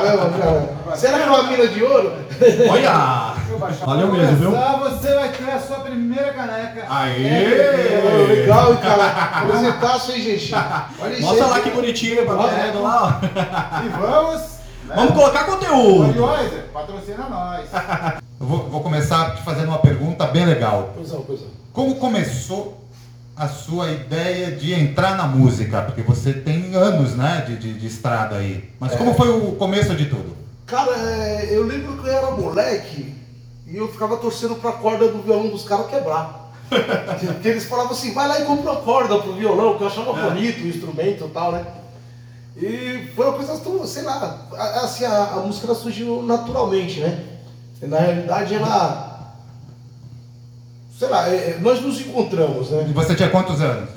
Caramba, cara. Será que é uma mina de ouro? Olha! Valeu mesmo, viu? Você vai ter a sua primeira caneca. Aê! legal, cara. Presentaço, hein, gente? Olha isso Mostra aí. lá que bonitinho pra todo mundo lá. ó. E vamos. né? Vamos colocar conteúdo. Budweiser, patrocina nós. Eu vou, vou começar te fazendo uma pergunta bem legal. Pois não, pois não. Como começou a sua ideia de entrar na música? Porque você tem anos, né, de, de, de estrada aí. Mas como foi o começo de tudo? Cara, é, eu lembro que eu era moleque e eu ficava torcendo pra corda do violão dos caras quebrar. Porque eles falavam assim, vai lá e compra uma corda pro violão, que eu achava bonito o instrumento e tal, né? E foi uma coisa, tão, sei lá, assim, a, a música ela surgiu naturalmente, né? Na realidade ela, sei lá, é, é, nós nos encontramos, né? E você tinha quantos anos?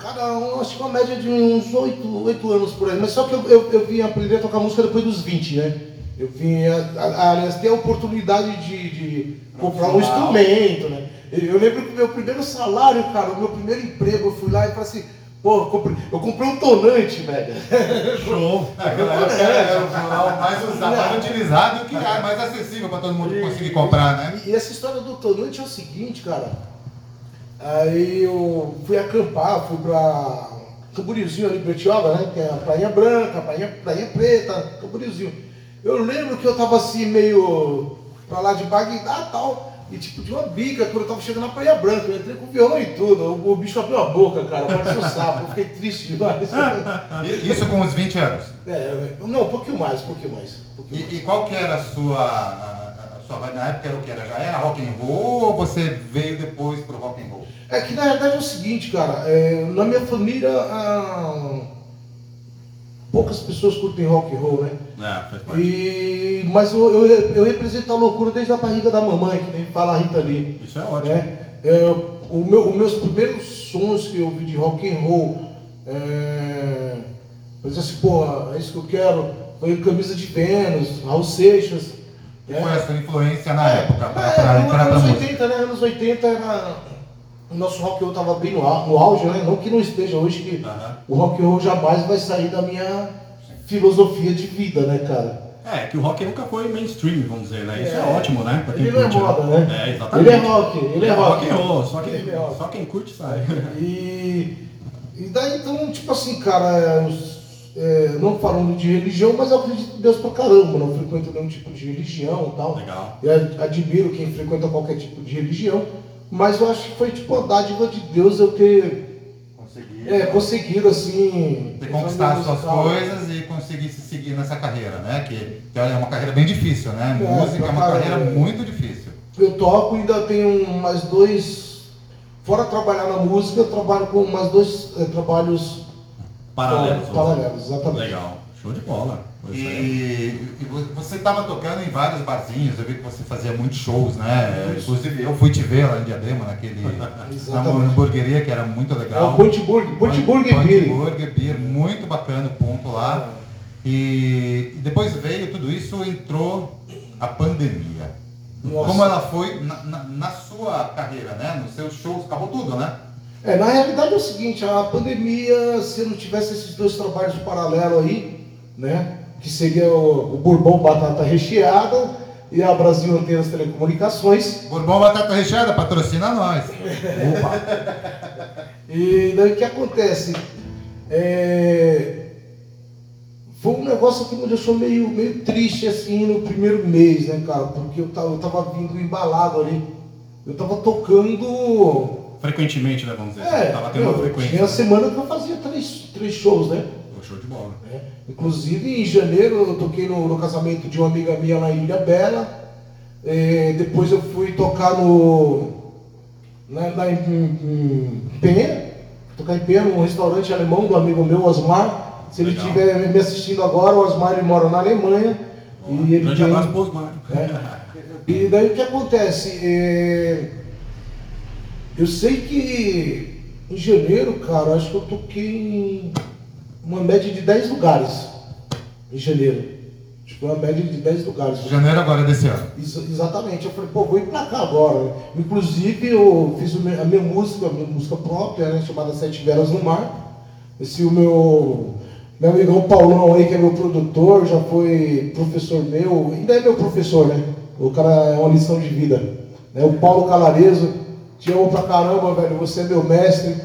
Cara, eu acho que uma média de uns 8, oito anos por aí. Mas só que eu, eu, eu vim aprender a tocar música depois dos 20, né? Eu vim, a- a- aliás, ter a oportunidade de, de comprar um instrumento, né? Eu lembro que o meu primeiro salário, cara, o meu primeiro emprego, eu fui lá e falei assim, pô, eu comprei, eu comprei um tonante, velho. Show. Era o mais usado, mais utilizado, que é mais acessível para todo mundo conseguir comprar, né? E essa história do tonante é o seguinte, cara. Aí eu fui acampar, fui pra Camborizinho ali, Bertioga, né? Que é a Prainha Branca, Prainha, Prainha Preta, Camborizinho. Eu lembro que eu tava assim, meio pra lá de Bagdá e tal. E tipo, de uma bica, quando eu tava chegando na Praia Branca, eu entrei com o violão e tudo. O, bicho abriu a boca, cara, parecia um sapo. Eu fiquei triste demais. E- Isso com uns 20 anos. É, não, um pouquinho mais, um pouquinho mais. Um pouquinho mais. E, e qual que era a sua, sua vibe na época? Era o que era? Já era rock and roll ou você veio depois pro rock and roll? É que na verdade é o seguinte, cara, é, na minha família a, poucas pessoas curtem rock and roll, né? É, faz parte. E, mas eu, eu, eu represento a loucura desde a barriga da mamãe, que nem fala a Rita Lee. Isso é ótimo. né? É, o meu, os meus primeiros sons que eu ouvi de rock and roll, é, eu disse assim, pô, é isso que eu quero, foi camisa de Vênus, Raul Seixas. Foi a sua influência na época para É, entrar pra anos música? 80, né? Anos 80 era. O nosso rock and roll tava bem no, no auge, né? Não que não esteja hoje, que Aham. o rock and roll jamais vai sair da minha filosofia de vida, né, cara? É, que o rock nunca foi mainstream, vamos dizer, né? Isso é, É. ótimo, né? Pra quem Ele não é curte, moda, né? É, exatamente. Ele é rock, ele é rock. and roll, só quem, é rock. só quem curte sabe. E, e daí, então, tipo assim, cara, os- é, não falando de religião, mas eu acredito em Deus pra caramba, não frequento nenhum tipo de religião e tal. Legal. Eu ad- admiro quem frequenta qualquer tipo de religião, mas eu acho que foi tipo a dádiva de Deus eu ter Consegui. é, conseguido, assim. Ter conquistado suas coisas e conseguir se seguir nessa carreira, né? Que, é uma carreira bem difícil, né? É, Música é uma carreira muito difícil. Eu toco e ainda tenho mais dois. Fora trabalhar na música, eu trabalho com mais dois é, trabalhos Paralelos. é, paralelos, exatamente. Legal. Show de bola. Pois E, é. e você estava tocando em vários barzinhos, eu vi que você fazia muitos shows, né? Inclusive eu fui te ver lá em Diadema, naquele, na hamburgueria, que era muito É legal. o Point Burger Point Beer. Burger Beer, muito bacana o ponto lá. E, e depois veio tudo isso, entrou a pandemia. Nossa. Como ela foi na, na- na sua carreira, né? Nos seus shows, acabou tudo, né? É, na realidade é o seguinte, a pandemia, se não tivesse esses dois trabalhos paralelos aí, né? Que seria o, o Bourbon Batata Recheada e a Brasil Antenas Telecomunicações. Bourbon Batata Recheada, patrocina nós. E daí o que acontece? É, Foi um negócio que me deixou meio, meio triste assim no primeiro mês, né, cara? Porque eu tava, eu tava vindo embalado ali. Eu tava tocando. Frequentemente, né? Vamos dizer. É, Tava tendo uma meu, frequência. tinha semana que eu fazia três, três shows, né? Pô, Show de bola. É. Inclusive, em janeiro, eu toquei no, no casamento de uma amiga minha em Ilha Bela. É, depois eu fui tocar no. Na, na, em, em Penha, tocar em Penha, num restaurante alemão do amigo meu, Osmar. Se ele estiver me assistindo agora, o Osmar ele mora na Alemanha. E ele Grande tem- abraço pro Osmar. é. E daí o que acontece? É, Eu sei que em janeiro, cara, acho que eu toquei em uma média de 10 lugares. Em janeiro. Acho que foi uma média de 10 lugares. Janeiro agora desse ano. Ex- exatamente. Eu falei, pô, vou ir pra cá agora. Inclusive, eu fiz a minha música, a minha música própria, né, chamada Sete Veras no Mar. Esse o meu, meu amigão Paulão aí, que é meu produtor, já foi professor meu, ainda é meu professor, né? O cara é uma lição de vida. Né? O Paulo Calarezo, te amo pra caramba, velho. Você é meu mestre,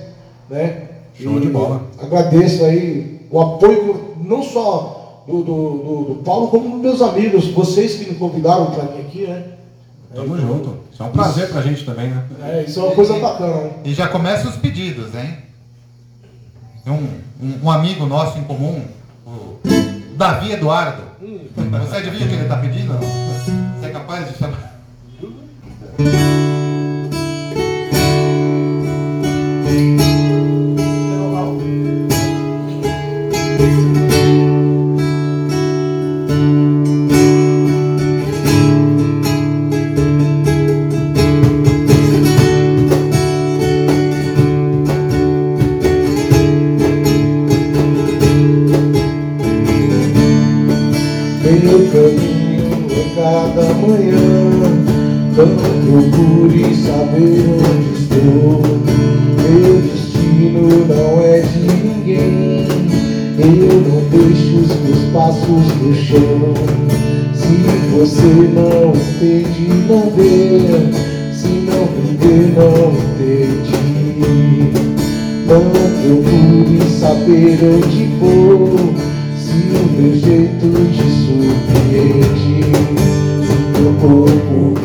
né? Show de bola. Agradeço aí o apoio, não só do, do, do, do Paulo, como dos meus amigos, vocês que me convidaram para vir aqui, né? Tamo junto. Isso é um prazer pra gente também, né? É, isso é uma coisa bacana, né? E já começa os pedidos, hein? Tem um, um, um amigo nosso em comum, o Davi Eduardo. Você adivinha o que ele está pedindo? não? Você é capaz de chamar? Não procure saber onde estou. Meu destino não é de ninguém. Eu não deixo os meus passos no chão. Se você não entende, não vê. Se não vê, não entende não procure saber onde vou Se o meu jeito te surpreende Se meu corpo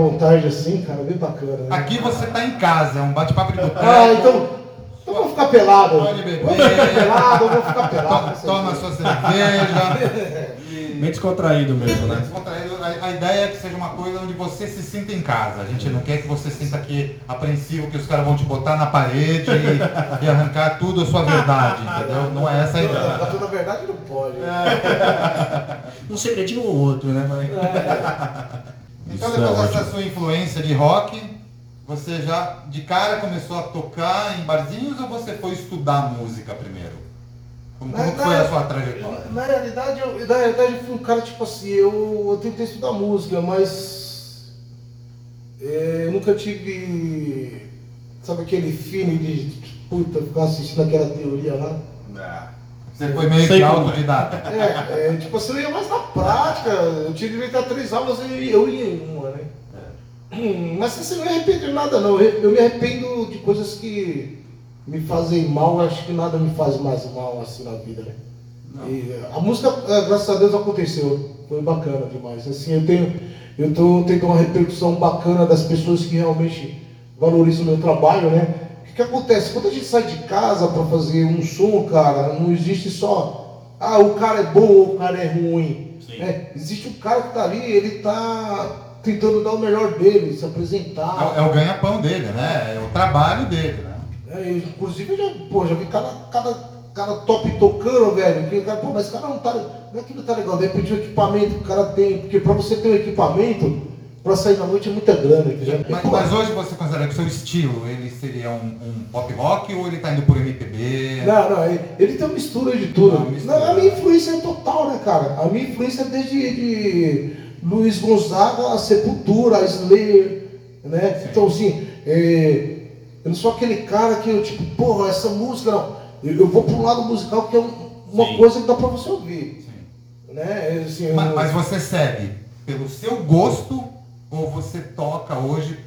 vontade assim, cara, bem bacana. Né? Aqui você tá em casa, é um bate-papo de boteco. Ah, então, então vamos ficar pelado. Pode beber. Vamos ficar pelado, vamos ficar pelado. Toma, toma sua cerveja. Bem descontraído mesmo, né? Descontraído. A, a ideia é que seja uma coisa onde você se sinta em casa. A gente não quer que você sinta aqui apreensivo, que os caras vão te botar na parede e, e arrancar tudo a sua verdade, entendeu? Não é essa a ideia. Na toda verdade não pode. Um segredinho ou outro, né? Mas... Então Isso é depois dessa ótimo. sua influência de rock, você já de cara começou a tocar em barzinhos ou você foi estudar música primeiro? Como, como Na- foi na- a sua trajetória? Na realidade, eu, na realidade, eu fui um cara tipo assim, eu, eu tentei estudar música, mas é, eu nunca tive, sabe aquele feeling de puta, ficar assistindo aquela teoria lá? Você foi meio que autodidata. É, é, tipo assim, eu ia mais na prática, eu tinha direito a três aulas e eu, ia em uma, né? Hum, Mas assim, eu não me arrependo de nada não, eu, eu me arrependo de coisas que me fazem mal, acho que nada me faz mais mal assim na vida, né? E a música, é, graças a Deus, aconteceu. Foi bacana demais. Assim, eu tenho, eu tô tendo uma repercussão bacana das pessoas que realmente valorizam o meu trabalho, né? O que, acontece? Quando a gente sai de casa para fazer um som, cara, não existe só, ah, o cara é bom ou o cara é ruim. Né? Existe um cara que tá ali, ele tá tentando dar o melhor dele, se apresentar. É, o- é o ganha-pão dele, né? É o trabalho dele, né? É, inclusive, já, pô, já vi cada, cada, cada top tocando, velho. Que o cara, pô, mas esse cara não tá. Não é que não tá legal, de repente o equipamento que o cara tem. Porque pra você ter um equipamento, pra sair na noite é muita grana, entendeu? Mas, mas hoje você considera que o seu estilo, ele seria um, um pop rock ou ele tá indo por MPB? Não, não, ele, ele tem uma mistura de tudo. Uma mistura. Não, a minha influência é total, né, cara? A minha influência é desde de Luiz Gonzaga, a Sepultura, a Slayer, né? Então, assim, é, eu não sou aquele cara que eu, tipo, porra, essa música, não. Eu, eu vou para um lado musical que é um- uma Sim. coisa que dá pra você ouvir, Sim. né? É, Assim, eu- Mas, mas você segue pelo seu gosto ou você toca hoje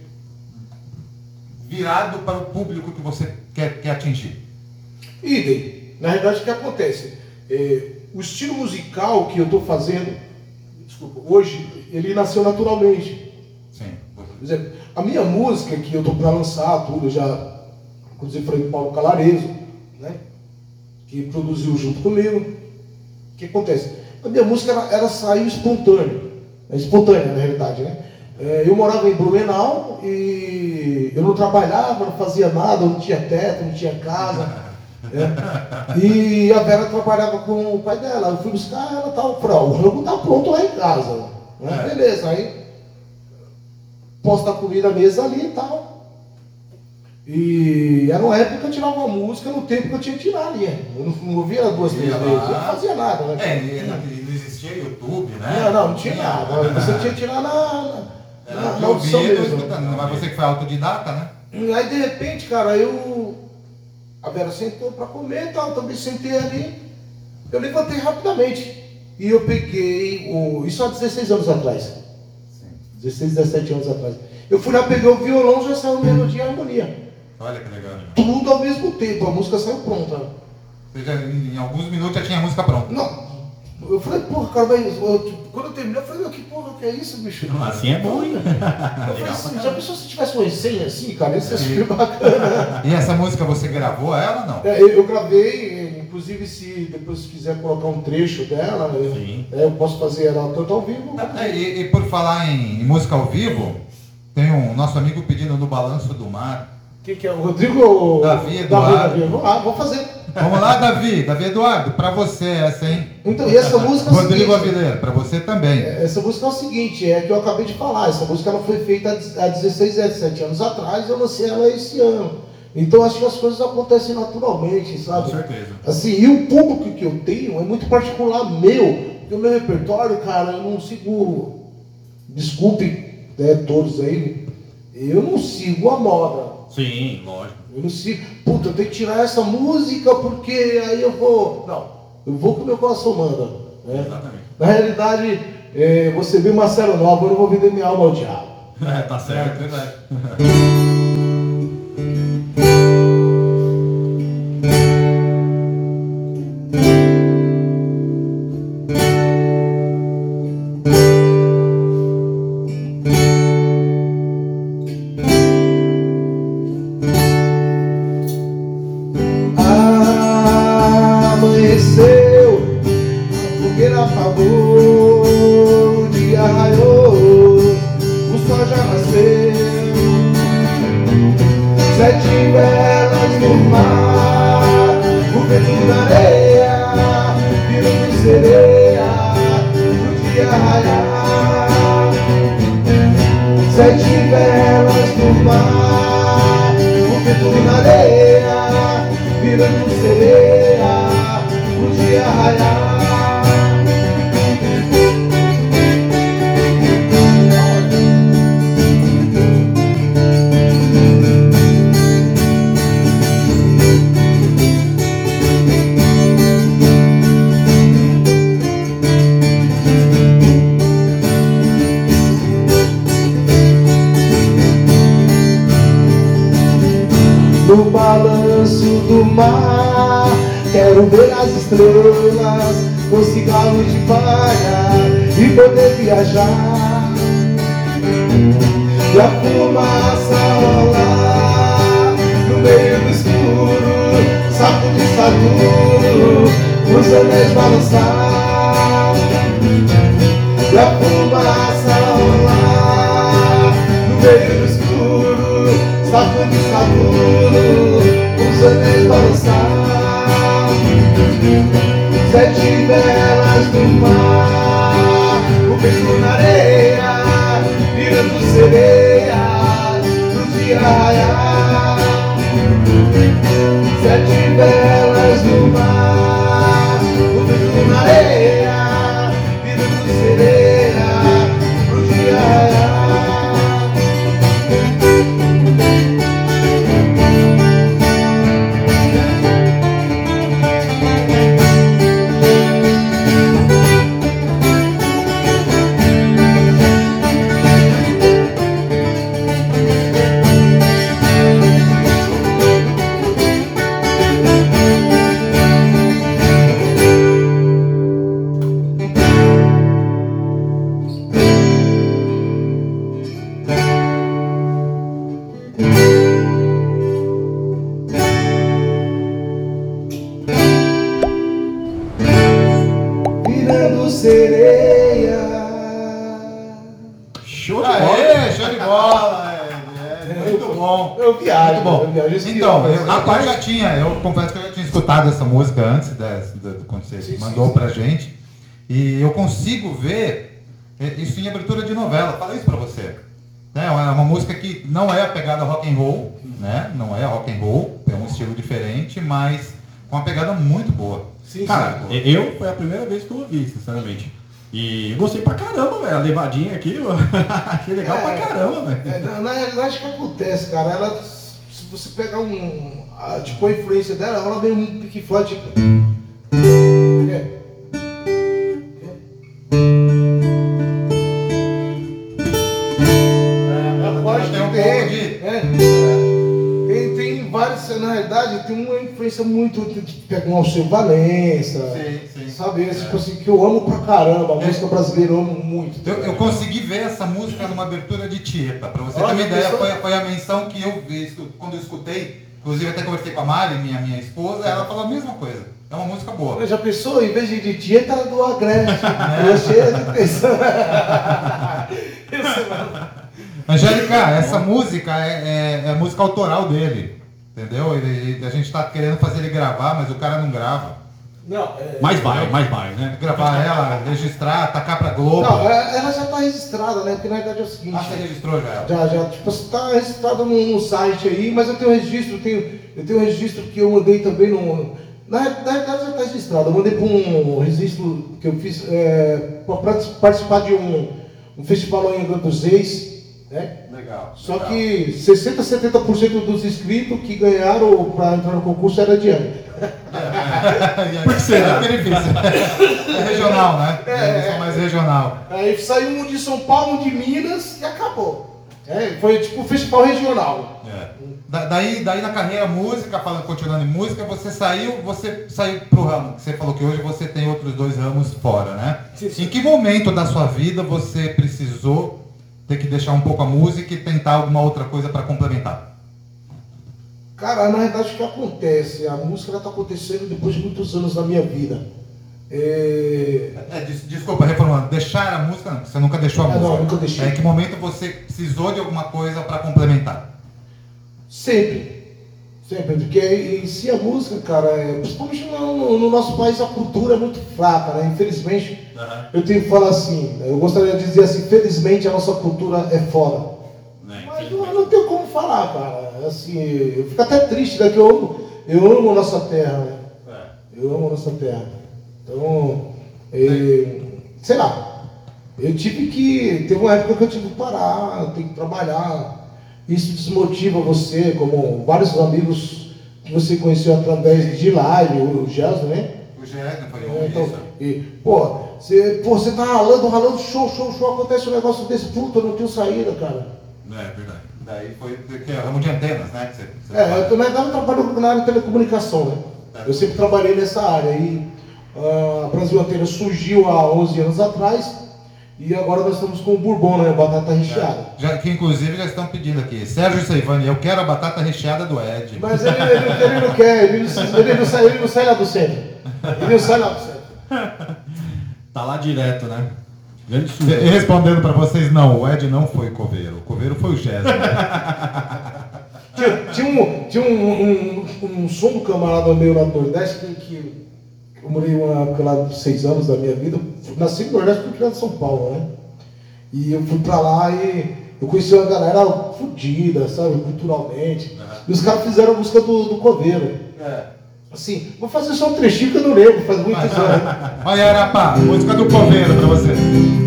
virado para o público que você quer, quer atingir? Idem. Na verdade, o que acontece? É, o estilo musical que eu estou fazendo, desculpa, hoje, ele nasceu naturalmente. Sim. Por exemplo, a minha música que eu estou para lançar, tudo, já, inclusive falei com o Paulo Calareso, né? Que produziu junto comigo. O que acontece? A minha música, ela, ela saiu espontânea. É espontânea, na realidade, né? É, eu morava em Blumenau e eu não trabalhava, não fazia nada, não tinha teto, não tinha casa. né? E a Vera trabalhava com o pai dela. Eu fui buscar ela tal. Falei, o rango tá pronto lá em casa. Né? É. Beleza, aí posta a comida à mesa ali e tal. E era uma época que eu tirava uma música no tempo que eu tinha que tirar ali. Eu não, não ouvia duas, três vezes. Eu não fazia nada, né? É, não, não existia YouTube, né? Não, não, não tinha nada. Você tinha que tirar na, Era na, de na audição ouvido, mesmo. Mas você que foi autodidata, né? E aí de repente, cara, eu. A Vera sentou pra comer e tal, eu também sentei ali. Eu levantei rapidamente. E eu peguei o. Isso há 16 anos atrás. 16, 17 anos atrás. Eu fui lá, peguei o violão, já saiu melodia e harmonia. Olha que legal. né? Tudo ao mesmo tempo, a música saiu pronta. Você já, em alguns minutos já tinha a música pronta. Não. Eu falei, porra, cara, mas eu- tipo, quando eu terminei, eu falei, meu, que porra que é isso, bicho? Assim é bom, hein? Eu falei assim, já pensou se tivesse uma resenha assim, cara? Isso é super bacana. E essa música você gravou ela não? É, eu, eu gravei, inclusive se depois quiser colocar um trecho dela, eu, é, eu posso fazer ela tanto ao vivo. É, E, e por falar em, em música ao vivo, tem um nosso amigo pedindo no Balanço do Mar. Quem que é? O Rodrigo Davi Eduardo. Davi, Davi. Vamos lá, vou fazer. Vamos lá, Davi. Davi Eduardo, pra você essa, hein? Então, e essa música é Rodrigo Avileira, pra você também. é, essa música é o seguinte, é que eu acabei de falar, essa música ela foi feita há 10 há 16, 17 anos atrás, eu lancei ela esse ano. Então acho que as coisas acontecem naturalmente, Com sabe? certeza. Assim, e o público que eu tenho é muito particular meu, porque o meu repertório, cara, eu não sigo, desculpe né, todos aí, eu não sigo a moda. Sim, lógico. Eu não sigo, puta, eu tenho que tirar essa música porque aí eu vou. Não, eu vou com o meu coração manda. Né? Exatamente. Na realidade, é, você viu Marcelo Nova, eu não vou vender minha alma ao diabo. É, tá certo. verdade. Sim, mandou sim, pra gente. E eu consigo ver é, isso em abertura de novela. Falei isso pra você. Né, É uma música que não é a pegada rock and roll, né? Não é rock and roll, é um estilo diferente, mas com uma pegada muito boa. Sim, Cara, sim. Eu foi a primeira vez que eu ouvi, sinceramente. E gostei pra caramba, velho. A levadinha aqui, achei legal É. pra caramba, velho. É, na, realidade, o que acontece, cara? Ela, se você pegar um. A, tipo, a influência dela, ela vem um Pink Floyd. Tipo, é. É, ela pode Tem um ter, pouco de- é. Tem, tem vários, na realidade, tem uma influência muito. que Pega um Alceu Valença. Sim, sim. Sabe? Esse, tipo assim, que eu amo pra caramba. A música brasileira eu amo muito. Eu, eu consegui ver essa música numa abertura de Tieta. Pra você ter Olha, uma ideia, foi, foi a menção que eu vi quando eu escutei. Inclusive até conversei com a Mari, minha, minha esposa, ela falou a mesma coisa. É uma música boa. Já pensou? Em vez de de dieta, era do Agreste. Eu cheio de pensão. Mano. Angélica, essa música é, é- é música autoral dele. Entendeu? Ele- ele- a gente tá querendo fazer ele gravar, mas o cara não grava. Não, é... Mais vai, mais vai, né? Gravar ela, registrar, tacar pra Globo. Não, é- ela já tá registrada, né? Porque na verdade é o seguinte. Ah, você registrou já ela? Já, já, tipo, você tá registrado no, no site aí, mas eu tenho registro, eu tenho, eu tenho um registro que eu mandei também no. Na, na verdade já está registrado. Eu mandei para um registro que eu fiz é, para participar de um, um festival lá em Angra dos Reis, né? Legal. Só legal. que 60, 70% dos inscritos que ganharam para entrar no concurso era de ano. Por que será? É. É regional, né? É, Eles são mais regional. Aí saiu um de São Paulo, um de Minas e acabou. É, foi tipo um festival regional. É. Da- daí, daí na carreira música, falando, continuando em música, você saiu, você saiu pro ramo. Você falou que hoje você tem outros dois ramos fora, né? Sim, sim. Em que momento da sua vida você precisou ter que deixar um pouco a música e tentar alguma outra coisa para complementar? Cara, na verdade o que acontece? A música está acontecendo depois de muitos anos da minha vida. É, É, des- desculpa, reformulando, deixar a música não, você nunca deixou a não, música. nunca deixei. É em que momento você precisou de alguma coisa para complementar? Sempre. Sempre, porque em si a música, cara, é, principalmente no, no- no nosso país a cultura é muito fraca, né? Infelizmente, eu tenho que falar assim, eu gostaria de dizer assim, felizmente a nossa cultura é foda. Né, Mas eu não tenho como falar, cara. Assim, eu fico até triste, né? Que eu amo, eu amo a nossa terra, né? Eu amo a nossa terra. Então, eh, sei lá, eu tive que. Teve uma época que eu tive que parar, eu tenho que trabalhar. Isso desmotiva você, como vários amigos que você conheceu através de live, o Gelson, né? O Gerson foi É, um então, e, pô, você, pô, você tá ralando, ralando, show, show, show, acontece um negócio desse, puta, não tenho saída, cara. É verdade. Daí foi que é ramo de antenas, né? Você, você É, eu também eu trabalho na área de telecomunicação, né? Eu sempre trabalhei nessa área. E ah, a Brasil Antena surgiu há 11 anos atrás e agora nós estamos com o Bourbon, né? Batata recheada. Já, que inclusive já estão pedindo aqui. Sérgio Seivani, eu quero a batata recheada do Ed. Mas ele, ele- ele não quer, ele não, ele, não sai, ele não sai lá do centro. Ele não sai lá do centro. Tá lá direto, né? Grande E respondendo pra vocês, não, o Ed não foi coveiro. O coveiro foi o Gerson. Tinha, tinha um, tinha um, um, um som do camarada meu lá do Nordeste que, que eu morei lá de seis anos da minha vida. Nasci no Nordeste porque criado em São Paulo, né? E eu fui pra lá e eu conheci uma galera fodida, sabe, culturalmente. E os caras fizeram a música do, do Coveiro. Assim, vou fazer só um trechinho que eu não lembro, faz muitos anos. Olha, Arapá, música do coveiro pra você.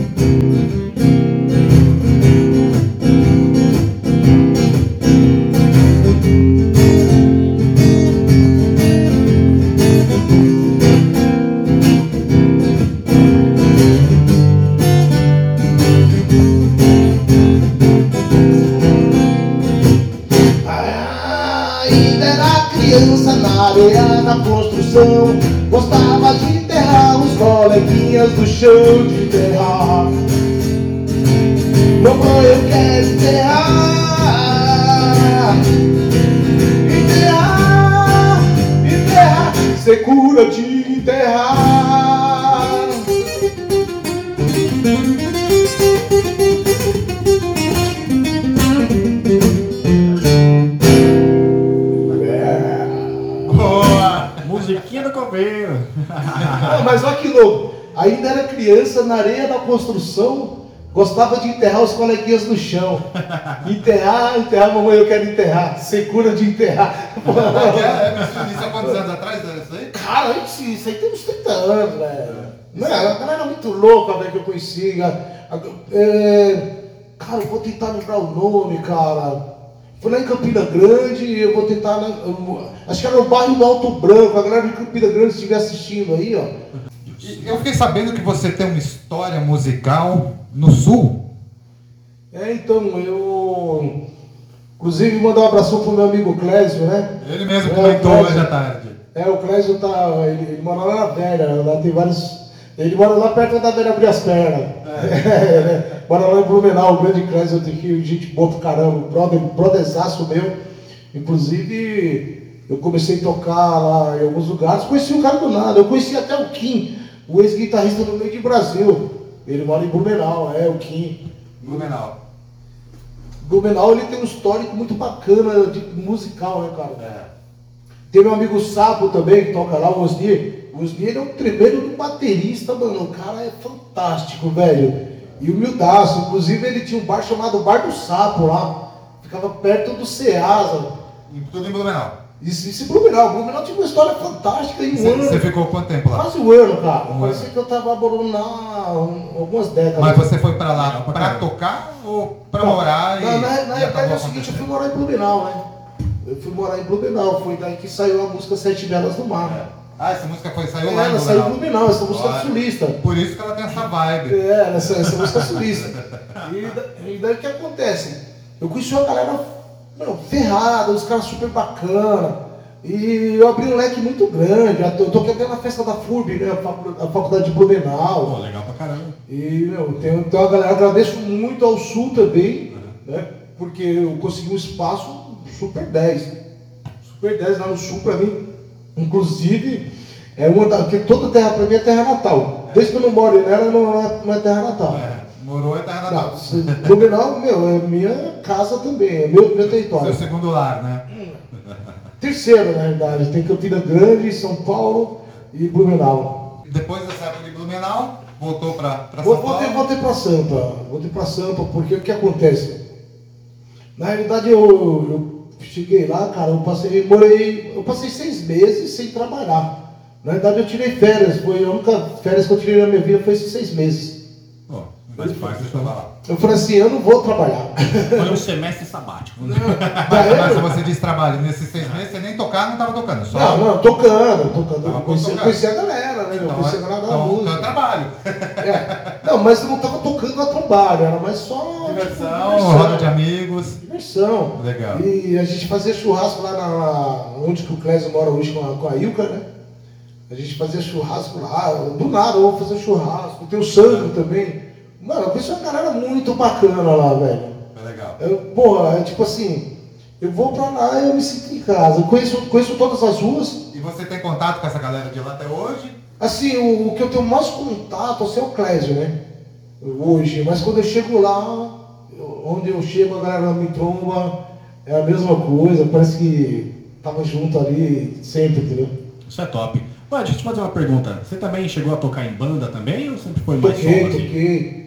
De terra Mamãe, eu quero enterrar Enterrar, enterrar Segura de enterrar Boa! Musiquinha do coveiro. Ah, mas olha que louco. Ainda era criança na areia da construção, gostava de enterrar os coleguinhas no chão. Enterrar, enterrar, mamãe, eu quero enterrar. Segura de enterrar. É, Isso há quantos anos atrás? é Isso aí? Cara, isso, isso aí tem uns 30 anos, velho. Não, a galera é muito louca, velho, que eu conheci. É, cara, eu vou tentar lembrar o nome, cara. Foi lá em Campina Grande, eu vou tentar. né, acho que era no bairro do Alto Branco. A galera de Campina Grande, se estiver assistindo aí, ó. Eu fiquei sabendo que você tem uma história musical no Sul. É, então, eu. Inclusive, mandar um abraço pro meu amigo Clésio, né? Ele mesmo É, comentou Clésio. hoje à tarde. É, o Clésio tá. Ele, ele mora lá na Velha, lá tem vários. Ele mora lá perto da Velha Abrir as Pernas. É, né? Mora lá em Blumenau, o grande Clésio, tem que gente boa pra caramba, brother, brotherzaço meu. Inclusive, eu comecei a tocar lá em alguns lugares, conheci o cara do nada, eu conheci até o Kim, o ex-guitarrista do meio de Brasil. Ele mora em Blumenau, é, o Kim. Blumenau. Blumenau ele tem um histórico muito bacana de musical, né, cara? É. Tem meu amigo Sapo também, que toca lá, o Osni. O Osni ele é um tremendo baterista, mano. O cara é fantástico, velho. E humildaço. Inclusive ele tinha um bar chamado Bar do Sapo lá. Ficava perto do Ceasa. Tudo em Blumenau. Isso, isso em Blumenau. Blumenau tinha uma história fantástica em um Você, ano. você ficou quanto tempo lá? Quase um ano, cara. Um Parecia ano. que eu tava morando lá um- algumas décadas. Mas você foi pra lá caramba. tocar ou pra Não, morar e. Na, na, e verdade é o seguinte, eu fui morar em Blumenau, né? Eu fui morar em Blumenau, foi daí que saiu a música Sete Velas do Mar. Ah, essa música foi, saiu É, lá ela saiu em Blumenau. Essa música é sulista. Por isso que ela tem essa vibe. É, essa, essa música é sulista. E, e daí o que acontece? Eu conheci uma galera meu, ferrada, os caras super bacana. E eu abri um leque muito grande. Eu toquei até na festa da FURB, né? A facu- a faculdade de Pô, Blumenau. legal pra caramba. E, meu, tem, tem uma galera, agradeço muito ao Sul também, né? Porque eu consegui um espaço super 10. Super 10 lá no Sul pra mim. Inclusive, é uma da, porque toda terra pra mim é terra natal. Desde que eu não moro nela, não é, não é terra natal. É, morou é terra natal. Blumenau, meu, é minha casa também, é meu, meu Seu território. segundo lar, né? Terceiro, na realidade. Tem Campina Grande, São Paulo e Blumenau. Depois dessa época de Blumenau, voltou pra São Paulo. voltei, voltei pra Sampa. Voltei pra Sampa porque o que acontece? Na realidade eu, eu cheguei lá, cara, eu passei, eu morei, eu passei seis meses sem trabalhar. Na verdade eu tirei férias, foi a única férias que eu tirei na minha vida foi esses seis meses. Faz Deixa eu. Eu falei assim, eu não vou trabalhar. Foi um semestre sabático. Mas, mas se você diz trabalho, nesses seis meses você nem tocar, não tava tocando. Só Não, não, tocando, tocando. Tava Eu conheci, tocando. conheci a galera, né? Eu Então, conheci a galera da então, então é música. trabalho. É. Não, mas eu não tava tocando a trabalho, era mais só. Diversão, roda de amigos. Diversão. Legal. E a gente fazia churrasco lá na, onde que o Clésio mora hoje com a, com a Ilka, né? A gente fazia churrasco lá, do nada, eu vou fazer churrasco. Tem o Sandro também. Mano, eu conheci uma galera muito bacana lá, velho. É legal. Eu, porra, é tipo assim, eu vou pra lá e eu me sinto em casa. Eu conheço, conheço todas as ruas. E você tem contato com essa galera de lá até hoje? Assim, o, o que eu tenho mais contato assim, é o Clésio, né? Hoje. Mas quando eu chego lá, eu- onde eu chego, a galera me tromba, é a mesma coisa, parece que tava junto ali sempre, entendeu? Isso é top. Ué, deixa eu te fazer uma pergunta. Você também chegou a tocar em banda também ou sempre foi mais Toquei, solo assim? toquei.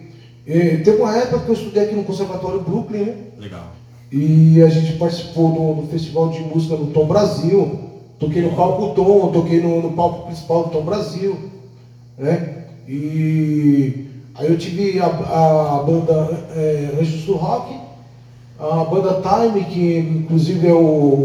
E teve uma época que eu estudei aqui no Conservatório Brooklyn, né? Legal. E a gente participou do, do Festival de Música no Tom Brasil. Toquei no palco Tom, toquei no, no palco principal do Tom Brasil. Né? E aí eu tive a, a banda é, Anjos do Rock, a banda Time, que inclusive é o,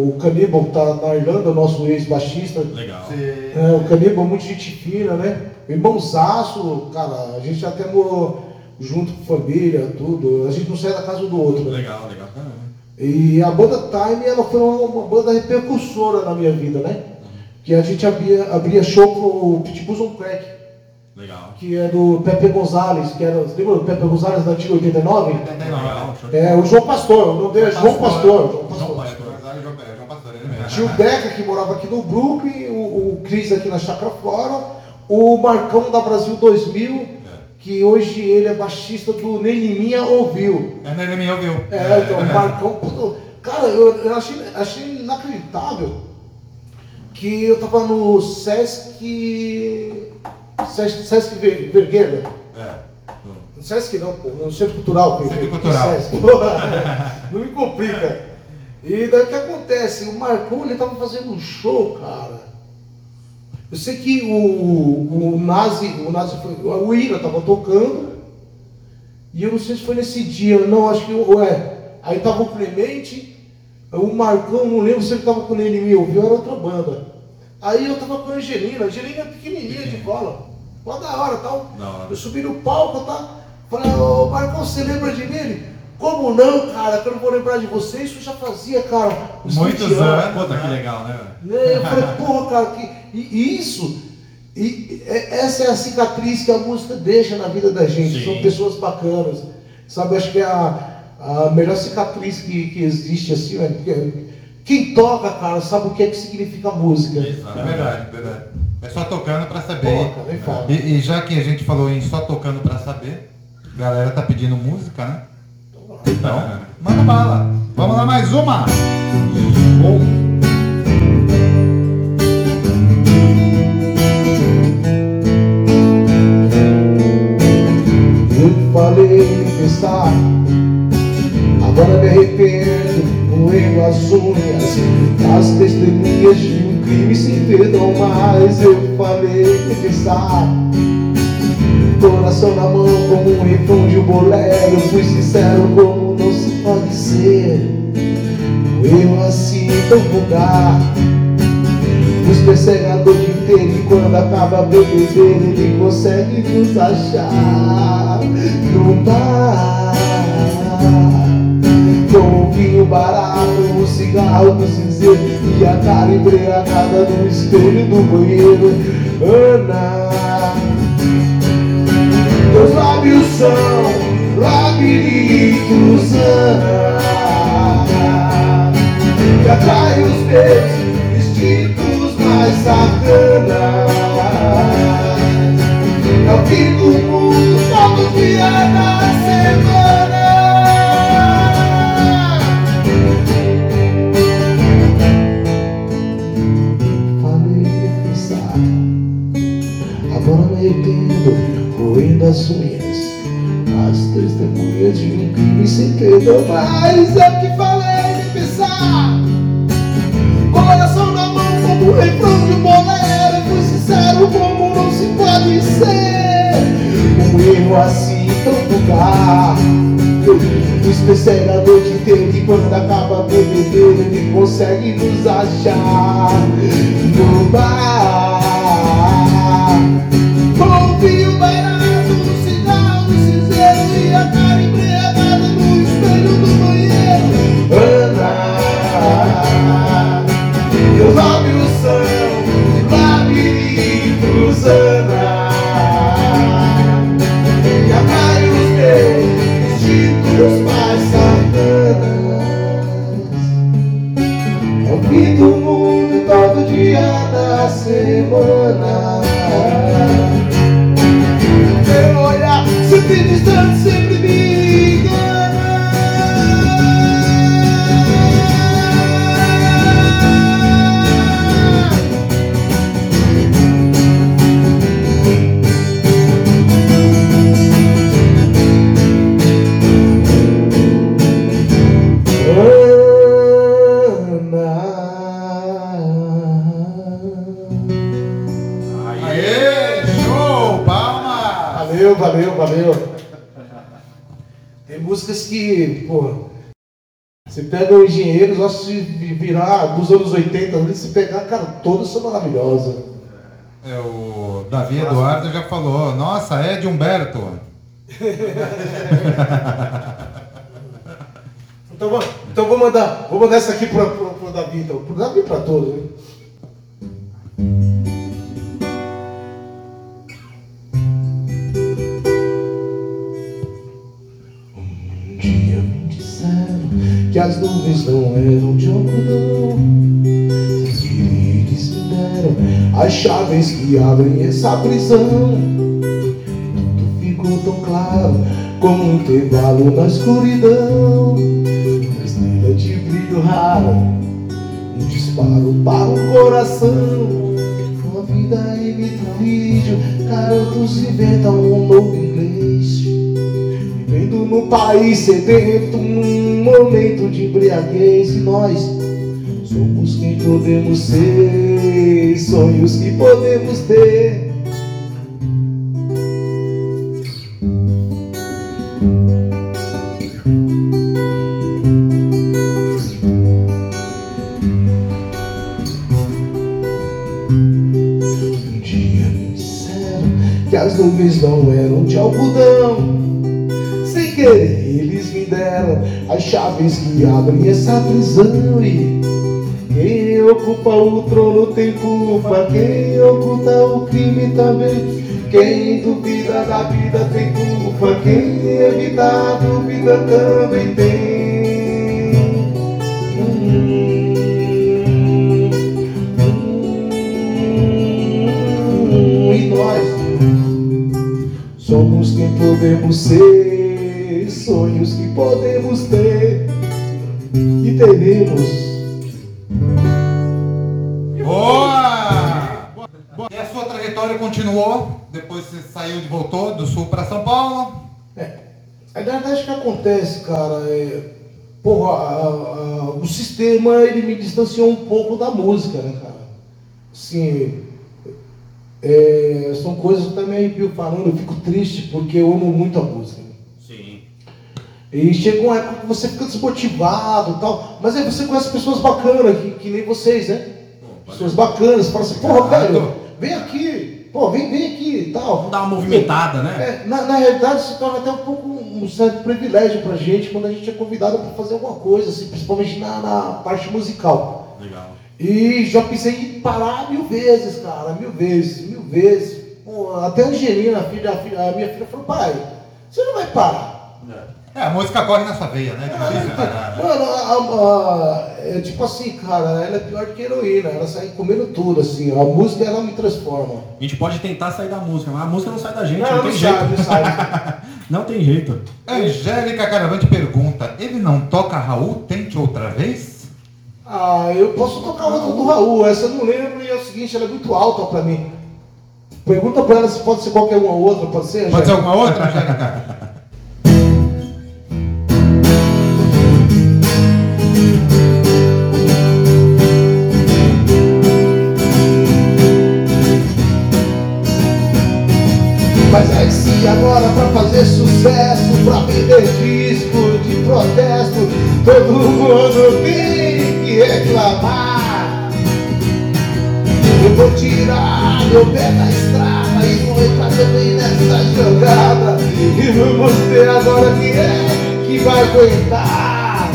o Cannibal, que está na Irlanda, nosso ex-baixista. Legal. É, o Cannibal, muito gente fina, né? Irmãozaço, cara, a gente até morou junto com família, tudo. A gente não sai da casa do outro, né? Legal, legal. Caramba. E a banda Time, ela foi uma, uma banda repercussora na minha vida, né? Que a gente abria, abria show pro Pitbulls on Crack, Legal. que é do Pepe Gonzalez, que era, você lembra do Pepe Gonzalez da antiga 89? Legal. show de É, o João Pastor, o nome dele é João Pastor. João Pastor. João Pastor. João, João Pastor, ele mesmo. Tinha o Deca que morava aqui no Brooklyn, o, o Cris aqui na Chácara Flora, o Marcão da Brasil 2000, que hoje ele é baixista do Nem Liminha Ouviu. É, me ouviu. É, então, o Marcão, puta, cara, eu, eu achei, achei inacreditável que eu tava no Sesc. Sesc, Sesc Ver- Vergueira. É. No Sesc não, pô, no Centro Cultural. Centro que Cultural. Sesc. Não me complica. E daí o que acontece? O Marcão ele tava fazendo um show, cara. Eu sei que o, o Nazi, o Nazi foi, o Ira tava tocando, e eu não sei se foi nesse dia, não, acho que, ué, aí tava o Clemente, o Marcão, não lembro se ele tava com ele me ouviu, era outra banda. Aí eu tava com a Angelina, a Angelina é pequenininha de bola, lá da hora tal. Da hora. Eu subi no palco, tá? Falei, ô Marcão, você lembra de mim? Como não, cara? Que eu não vou lembrar de você, isso eu já fazia, cara. Muitos 20 anos. Puta, que legal, né? né? Eu falei, porra, cara, que, e isso, e, é- essa é a cicatriz que a música deixa na vida da gente. Sim. São pessoas bacanas. Sabe, acho que é a, a melhor cicatriz que, que existe, assim, né? Porque quem toca, cara, sabe o que é que significa música. É verdade, verdade. É só tocando pra saber. Toca. E, e já que a gente falou em só tocando pra saber, a galera tá pedindo música, né? Então, manda bala. Vamos lá, mais uma. Eu falei pensar, agora me arrependo, moendo as unhas, as testemunhas de um crime sem perdão mais. Eu falei pensar, coração na mão como um de um bolero, fui sincero como não se pode ser. Eu assim tão vulgar Nos persegue a noite inteira E quando acaba a bebedeira Ele consegue nos achar No bar Com o vinho barato O cigarro do cinzeiro E a cara embriagada No espelho do banheiro. Ana Teus lábios são labirintos, Que atrai os meus instintos mais sacanas. É o fim do mundo doendo as unhas, as testemunhas de um crime sem perdão. Mas é o que falei de pensar. Coração na mão como refrão de um bolero, fui sincero como não se pode ser. Um erro assim tão vulgar. O especializador de inteiro que quando acaba a bebedeira ele consegue nos achar no bar. Maravilhosas. É, o Davi Eduardo já falou, nossa, é de Humberto. Então, vou- então vou mandar, vou mandar essa aqui pro, pro Davi, então. Pro Davi pra todos, essa prisão. Tudo ficou tão claro como um intervalo na escuridão. Uma estrela de brilho raro, um disparo para o coração. Uma vida imita um vídeo, garotos inventam um novo inglês. Vivendo num país sedento, num momento de embriaguez, e nós somos quem podemos ser, sonhos que podemos ter. Nuvens não eram de algodão. Sem querer, eles me deram as chaves que abrem essa prisão. E quem ocupa o trono tem culpa, quem oculta o crime também. Quem duvida da vida tem culpa, quem evita a dúvida também tem. Hum, podemos ser, sonhos que podemos ter e teremos. Boa! E a sua trajetória continuou? Depois você saiu e voltou do sul para São Paulo? A verdade que acontece, cara, é. Porra, a- a- o sistema ele me distanciou um pouco da música, né, cara? Assim, é, são coisas que eu também arrepio falando, eu fico triste porque eu amo muito a música. Sim. E chega uma época que você fica desmotivado e tal, mas aí você conhece pessoas bacanas, que, que nem vocês, né? Pessoas bacanas, fala assim, porra, velho, vem aqui, pô, vem, vem aqui e tal. Vamos dar uma movimentada, né? É, na, na realidade se torna até um pouco um certo privilégio pra gente quando a gente é convidado para fazer alguma coisa, assim, principalmente na, na parte musical. Legal. E já pensei em parar mil vezes, cara, mil vezes, mil vezes. Pô, até a Angelina, a, filha, a, filha- a minha filha, falou, pai, você não vai parar. É, a música corre na sua veia, né? Difícil parar, né? Mano, a- a- é tipo assim, cara, ela é pior do que heroína, ela sai comendo tudo, assim, a música ela me transforma. A gente pode tentar sair da música, mas a música não sai da gente, não, Não, tem não jeito. sai, não sai. Não tem jeito. Angélica Caravante pergunta, ele não toca Raul? Tente outra vez? Ah, eu posso tocar outra do Raul. Essa eu não lembro e é o seguinte, ela é muito alta para mim. Pergunta pra ela se pode ser qualquer uma outra, pode ser? Pode ser alguma outra, Mas Mas que se agora pra fazer sucesso, pra vender discos gosto, todo mundo tem que reclamar. Eu vou tirar meu pé da estrada e vou entrar também nessa jogada. E vamos ver agora quem é que vai aguentar.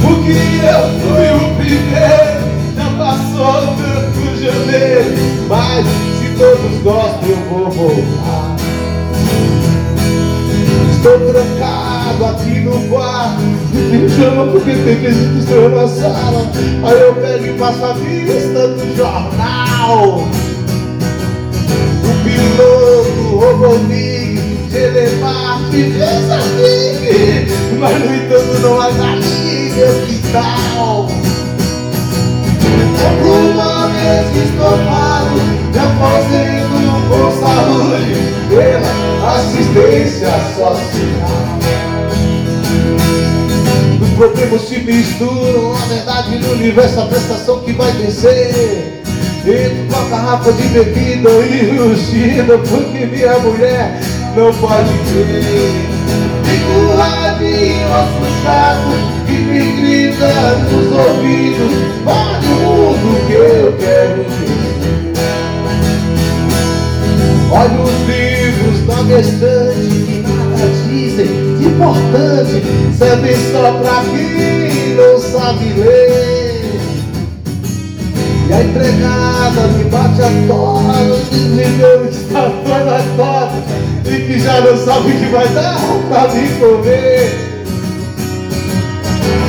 Porque eu fui o primeiro, já passou tanto janeiro. Mas se todos gostam, eu vou voltar. Estou trancado aqui no quarto. Me chama porque tem que estou na sala. Aí eu pego e passo a vista do jornal. O piloto roubou Nick Telemarte fez aqui Mas no entanto não há galinha Que tal? Uma vez que estou pago Me aposento com saúde Pela assistência social problemas se misturam Na verdade no universo a prestação que vai vencer. Entro com a garrafa de bebida e China Porque minha mulher não pode crer. Fico rabinho, chato Que me grita nos ouvidos Vale o mundo que eu quero Olha os livros na minha estante importante Servem só pra quem não sabe ler e a empregada me bate a tola, dizendo que está toda torta e que já não sabe o que vai dar pra me comer.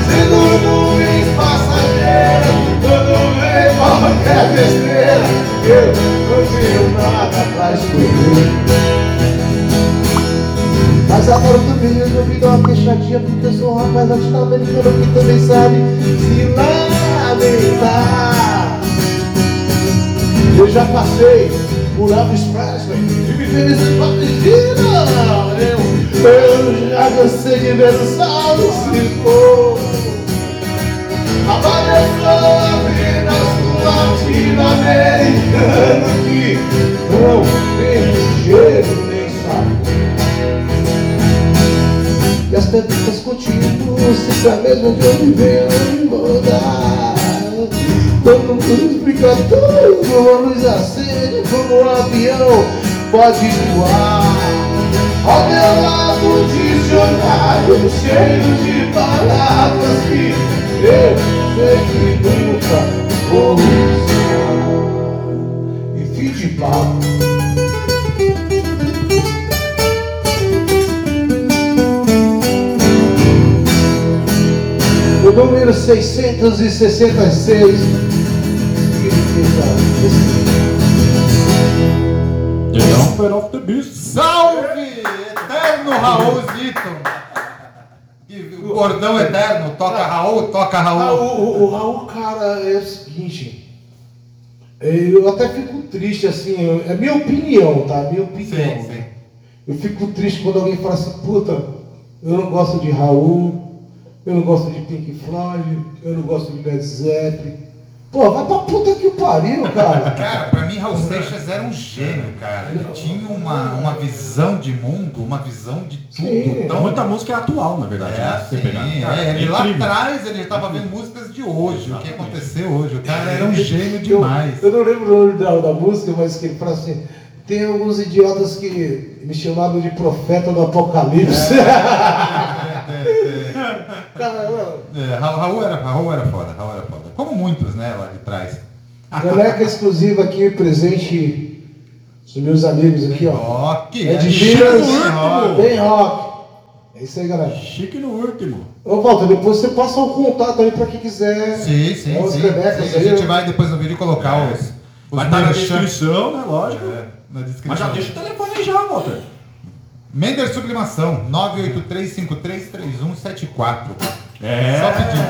Sendo nuvens passageiras, quando vem qualquer besteira, eu não tenho nada pra escolher. Mas agora eu também resolvi dar uma queixadinha Porque eu sou um rapaz latino-americano que também sabe se lamentar. Eu já passei por Elvis Presley E me fez hipocrisia eu, eu já cansei de ver o sol se for. Apareceu apenas um latino-americano Que e as perguntas continuam Se é mesmo que eu me venho mudar Todo mundo explica tudo A luz acende como um avião Pode voar. Ao meu lado um dicionário Cheio de palavras que Eu sei que nunca vou usar E fim de papo O número 666 significa Jumper of the Beast. Salve! Eterno Raulzito! Que O Gordão eterno, toca Raul, toca Ah, Raul. o, o, o Raul, cara, é o seguinte. Eu até fico triste, assim, é minha opinião, tá? Minha opinião. Sim, sim. Eu fico triste quando alguém fala assim, puta, eu não gosto de Raul, eu não gosto de Pink Floyd, eu não gosto de Led Zeppelin. Pô, vai pra puta que pariu, cara. Cara, pra mim Raul Seixas era um gênio, cara. Ele tinha uma, uma visão de mundo, uma visão de tudo. Sim. tão Muita música é atual, na verdade. É, né? Sim. Cara, é, ele lá atrás ele estava vendo músicas de hoje, o que aconteceu hoje. O cara era um gênio Eu- demais. Eu, não lembro o nome da, da música, mas que ele fala assim, tem alguns idiotas que me chamaram de profeta do apocalipse. Cara, mano, É, Ra- Raul era, Raul era foda, Raul era foda. Como muitos, né, lá de trás. Caneca exclusiva aqui, presente dos meus amigos aqui, ó. Rock, É de Chico Minas, Rock. bem rock. É isso aí, galera. Chique no último. Ô, Walter, depois você passa o contato aí pra quem quiser. Sim, sim, É, os sim. canecas Sim, A aí, gente ó. vai depois no vídeo colocar os, os Vai estar na merchan. descrição, né? Lógico. É, na descrição. Mas já deixa o telefone aí já, Walter. Mender Sublimação, 983533174. É. Só pedir.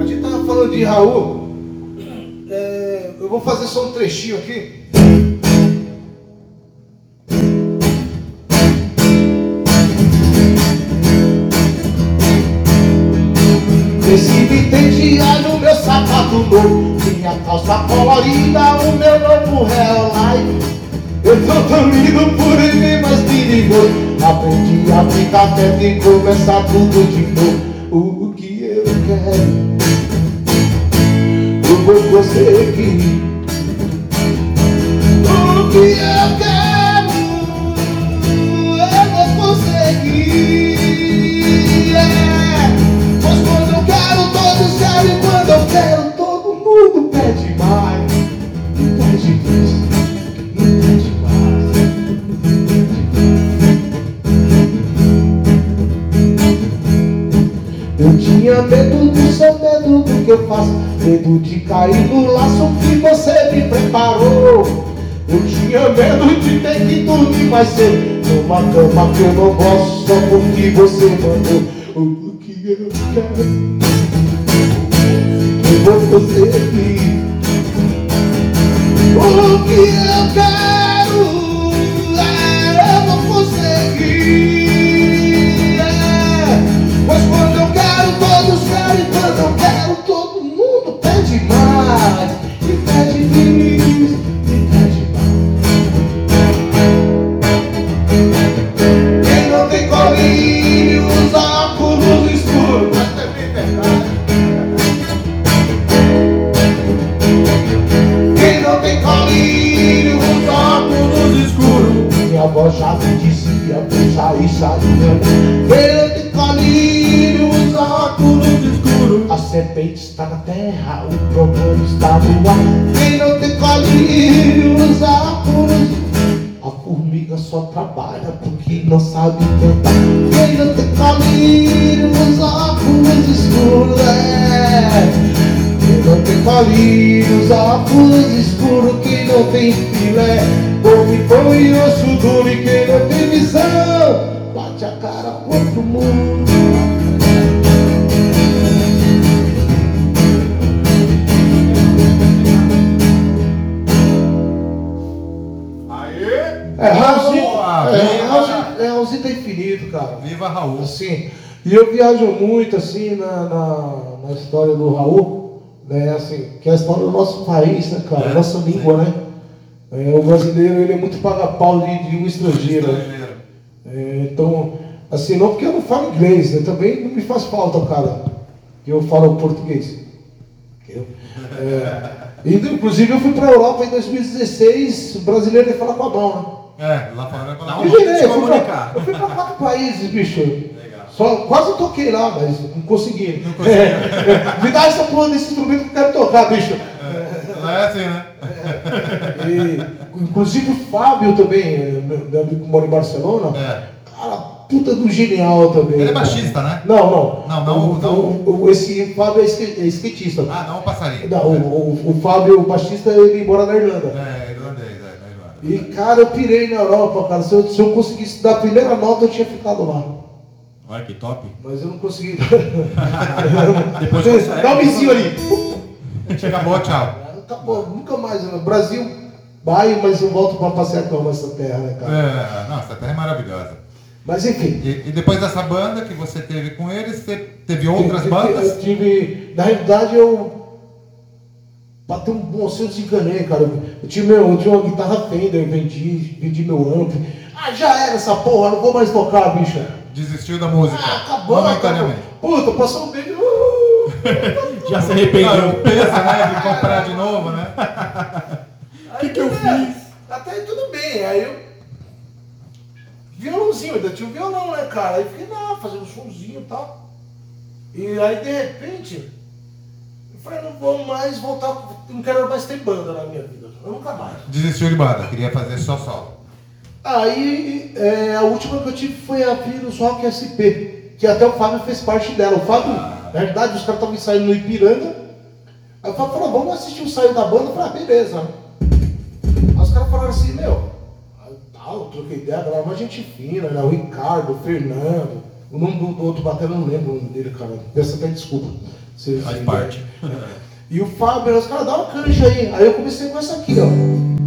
A gente tava falando de Raul. É, eu vou fazer só um trechinho aqui. Me no meu sapato novo Minha calça colorida, o meu novo Hell Life Eu sou tão lindo por ele, perigoso Aprendi a ficar quieto e começar tudo de novo. O que eu quero Eu vou conseguir ter que mais cedo Numa cama que eu não gosto só porque você mandou. O que eu quero Eu vou conseguir O que eu cara. Viva Raul. Assim, e eu viajo muito assim na, na, na história do Raul, né? Assim, que é a história do nosso país, né, cara? É, Nossa língua, né? É, o brasileiro ele é muito paga-pau de, de um estrangeiro. né? É, então, assim, não porque eu não falo inglês, né? Também não me faz falta, cara, que eu falo português. Eu, é, inclusive eu fui para a Europa em 2016, o brasileiro ia falar com a mão, né? É, lá fora vai Não, falar. Eu girei, eu fui pra- eu fui quatro países, bicho. Legal. Só, quase toquei lá, mas não consegui. É, me dá essa porra desse instrumento que eu quero tocar, bicho. Lá é assim, né? E, inclusive o Fábio também, é, meu, amigo que mora em Barcelona, É. cara, puta do genial também. Ele é baixista, né? Não, não. Não, não, O- não. o- o- esse Fábio é, é skatista. Ah, não, o passarinho. Não, o, o, o Fábio, o baixista, ele mora na Irlanda. É, irlandês, é, na Irlanda. E, cara, eu pirei na Europa, cara. Se eu, se eu conseguisse dar a primeira nota, eu tinha ficado lá. Olha que top. Mas eu não consegui. Depois consegue. Dá um vizinho ali. Acabou, tchau. Acabou, nunca mais. Brasil, vai, mas eu volto pra passear com essa terra, né, cara? É, nossa, a terra é maravilhosa. Mas enfim. E, e depois dessa banda que você teve com eles, você teve outras eu, bandas? Eu tive. Na realidade, eu. Pra ter um bom senso de enganei, cara. Eu tinha, meu, eu tinha uma guitarra Fender, eu vendi, vendi meu amp. Ah, já era essa porra, não vou mais tocar, bicho. Desistiu da música? Ah, acabou, acabou. momentaneamente. Puta, passou um beijo. Uh! Já se Cara, arrependeu. o peso, né, de comprar de novo, né? O que que eu fiz? Até aí tudo bem, aí eu. Violãozinho, ainda tinha um violão, né, cara? Aí fiquei lá, fazendo um somzinho e tal. E aí de repente, falei, não vou mais voltar, não quero mais ter banda na minha vida. Eu nunca mais. Desistiu de banda, queria fazer só solo. Aí é, a última que eu tive foi a Vírus Rock SP, que até o Fábio fez parte dela. O Fábio, na verdade, os caras estavam ensaiando no Ipiranga. Aí o Fábio falou, vamos assistir o ensaio da banda. Eu falei, ah, beleza. Aí os caras falaram assim, meu, tal, eu troquei ideia, galera, uma gente fina, né? O Ricardo, o Fernando, o nome do, do outro batera, eu não lembro o nome dele, cara. Peço até desculpa. Faz parte. E o Fábio, os caras, dá uma canja aí. Aí eu comecei com essa aqui, ó.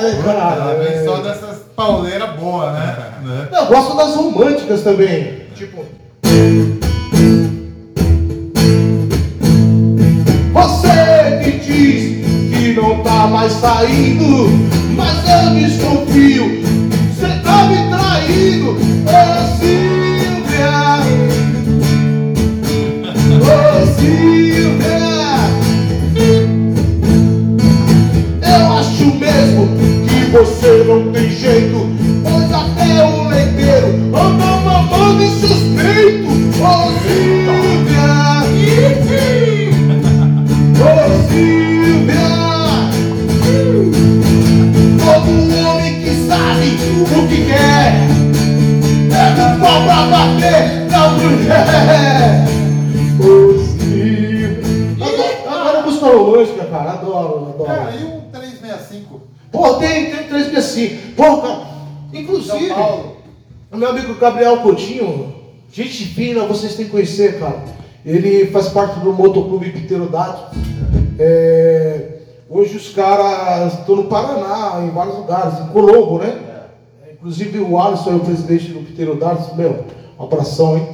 Né, cara? Ela vem É. só dessas pauleiras boas, né? Né? Não, eu gosto das românticas também. Gabriel Coutinho, gente fina, vocês têm que conhecer, cara. Ele faz parte do Motoclube Pterodato. É, hoje os caras estão no Paraná, em vários lugares, em Colombo, né? Inclusive o Alisson é o presidente do Pterodato. Meu, um abração, hein?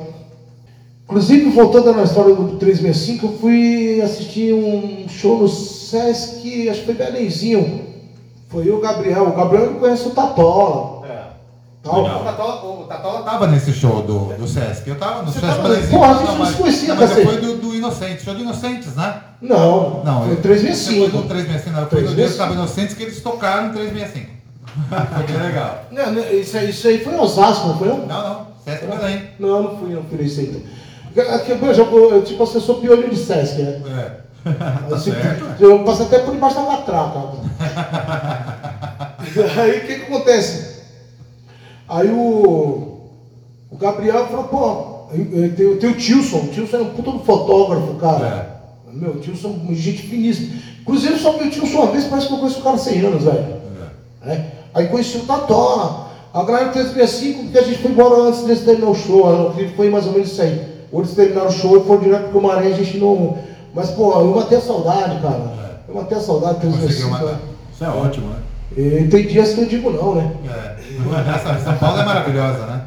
Inclusive, voltando na história do 365, eu fui assistir um show no Sesc, acho que foi Belenzinho. Foi eu, Gabriel. O Gabriel conhece o Tatola. O Tatola, o tá. Tava nesse show do, do Sesc. Eu tava no Você Sesc tava- Brasil. Porra, a gente Não, mas- se conhecia, Mas fui do, do Inocentes, show do Inocentes, né? Não, Não, foi eu- 365. Você foi no 365, não. Fui no dia que 365. tava Inocentes que eles tocaram no 365. foi bem legal. Não, isso, aí, isso aí foi em Osasco, não foi não? Não, não. Sesc Belém. Não, não fui, não fui nesse aí. Aqui, eu, eu, eu, tipo, assim, eu sou piolho de Sesc, né? É. tá Assim, certo. Eu passo até por debaixo da matraca. Aí o que, que acontece? Aí o, o Gabriel falou, pô, tem, o Tilson, o Tilson é um puta do fotógrafo, cara. Meu, o Tilson é gente finíssima. Inclusive, só vi o Tilson uma vez, parece que eu conheço o cara há 100 anos, velho. É. Aí conheci o Tatola. A galera 365, porque a gente foi embora antes desse terminar o show. Acredito que foi mais ou menos isso aí. Ou eles terminaram o show e foram direto pro Maré, a gente não. Mas, pô, eu matei a saudade, cara. Eu matei a saudade do Conseguiu 365. matar. né? Isso é ótimo, né? E tem dias que eu digo não, né? É. São Paulo é maravilhosa, né?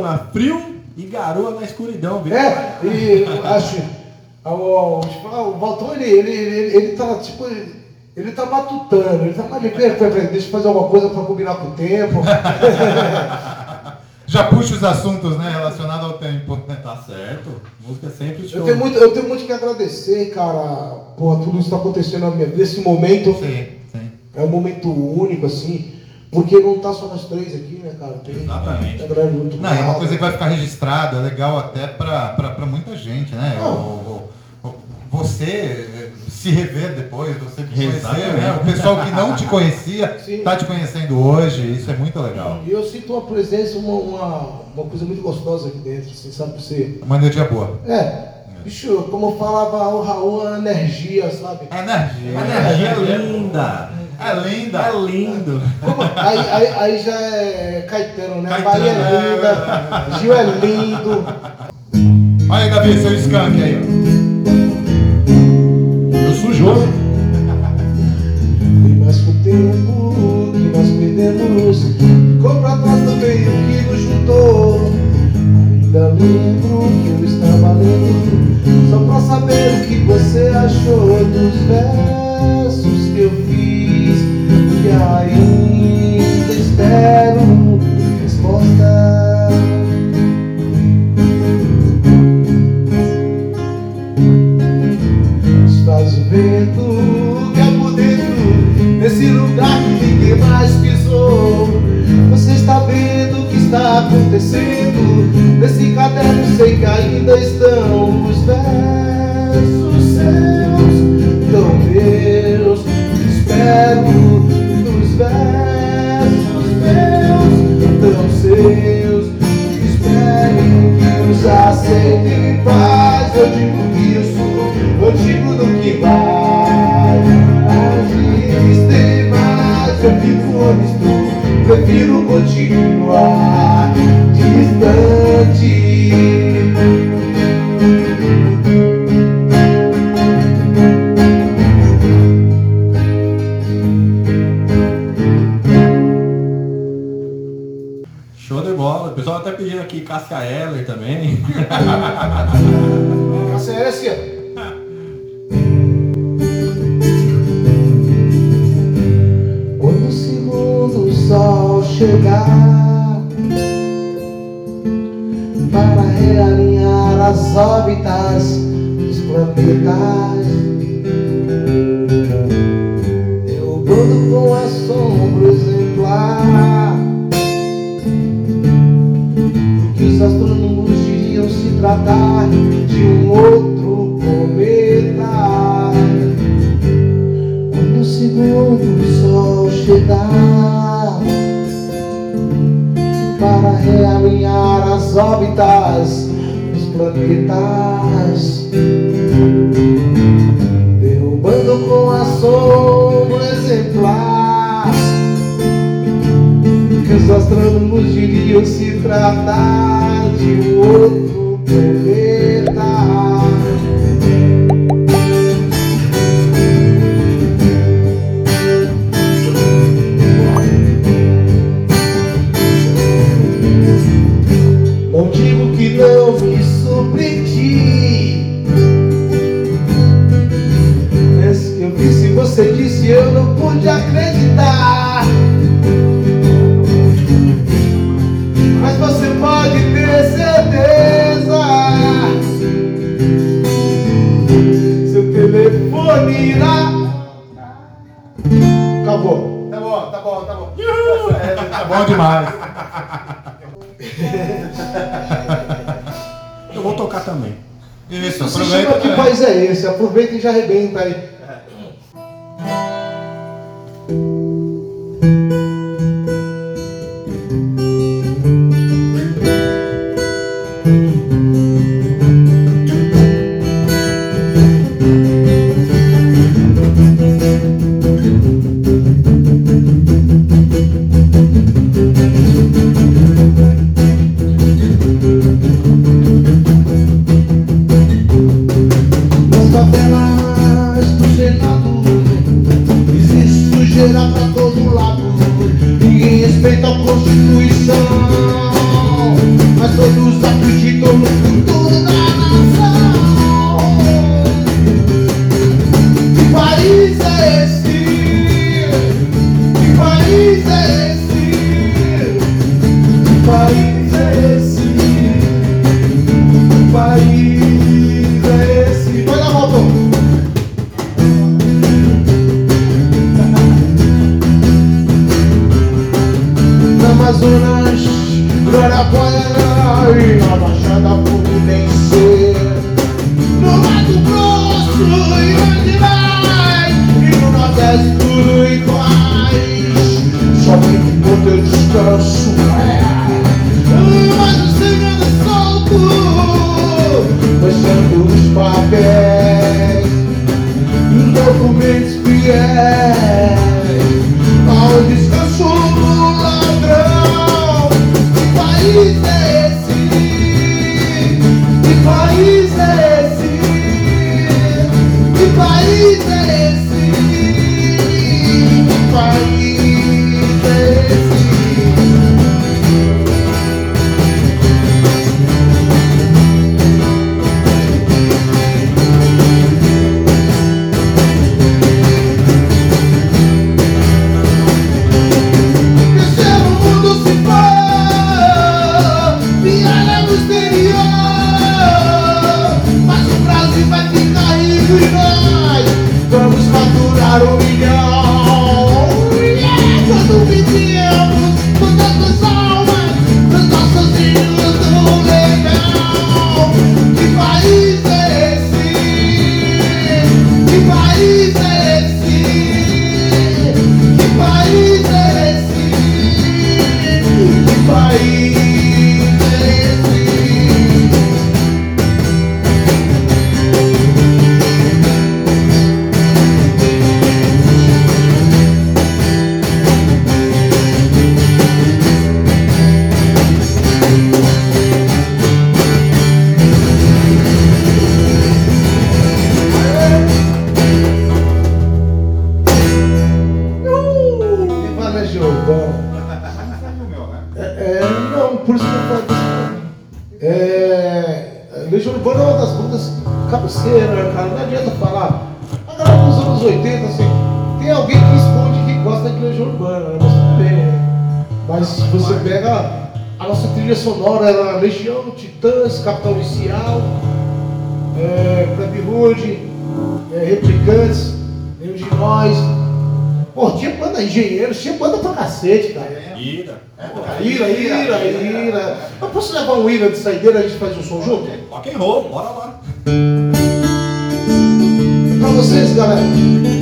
Na frio e garoa na escuridão, viu? É, e acho. O, o, o ele, ele, ele, ele tá tipo. Ele, tá matutando, ele tá peraí, deixa eu fazer alguma coisa pra combinar com o tempo. Já puxa os assuntos, né, relacionados ao tempo. Tá certo. Música é sempre show. Eu tenho muito, eu tenho muito que agradecer, cara, por tudo isso que tá acontecendo na minha vida. Esse momento Sim, sim. é um momento único, assim, porque não tá só nós três aqui, né, cara? Tem, Exatamente. tem galera muito Não, é uma coisa que vai ficar registrada, é legal até pra muita gente, né? Não. O- o- o- você eh, se rever depois, você conhecer, né? O pessoal que não te conhecia Sim. tá te conhecendo hoje, isso é muito legal. E eu sinto uma presença, uma, uma, uma coisa muito gostosa aqui dentro, assim, sabe? Você. Uma energia boa. É, bicho, como falava o Raul, a energia, sabe? Energia. Energia é linda. É linda. É lindo. Como- aí, aí, aí já é Caetano, né? Caetano, Bahia é é, linda, Gil é lindo. Olha aí, Davi, seu skunk aí, ó. Eu sujou. E mais com o tempo que nós perdemos, ficou pra trás também o que nos juntou. Ainda lembro que eu estava lendo, só pra saber o que você achou dos versos que eu fiz. Ainda espero resposta. Desfaz o vento que é por dentro Nesse lugar que ninguém mais pisou Você está vendo o que está acontecendo Nesse caderno sei que ainda estão Os versos distante. Show de bola. O pessoal até pedindo aqui Cassia Heller também. Cassia Heller, é, as órbitas dos planetas, derrubando com assombro exemplar que os astrônomos diriam se tratar de um outro cometa. Quando o segundo sol chegar para realinhar as órbitas derrubando com assombro exemplar. Que os astrônomos diriam se tratar de um outro bom demais. Eu vou tocar também. Isso, aproveita. que país é esse? Aproveita e já arrebenta aí. ira, ira, ira. Eu posso levar um ira de saideira e a gente faz um som junto? Rock and roll, bora lá. Pra vocês, galera.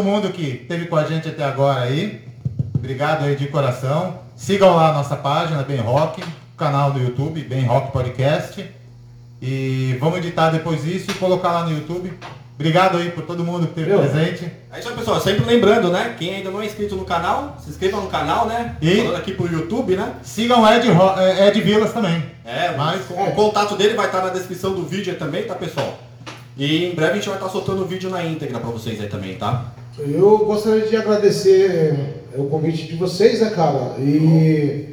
todo mundo que esteve com a gente até agora aí. Obrigado aí de coração. Sigam lá a nossa página, Bem Rock, canal do YouTube, Bem Rock Podcast. E vamos editar depois isso e colocar lá no YouTube. Obrigado aí por todo mundo que esteve Meu. presente. É isso aí, pessoal. Sempre lembrando, né? Quem ainda não é inscrito no canal, se inscreva no canal, né? E Falando aqui pro YouTube, né? Sigam Ed, é, Ed Vilas também. É, mas o contato dele vai estar na descrição do vídeo também, tá, pessoal? E em breve a gente vai estar soltando o vídeo na íntegra pra vocês aí também, tá? Eu gostaria de agradecer é, o convite de vocês, né, cara? E,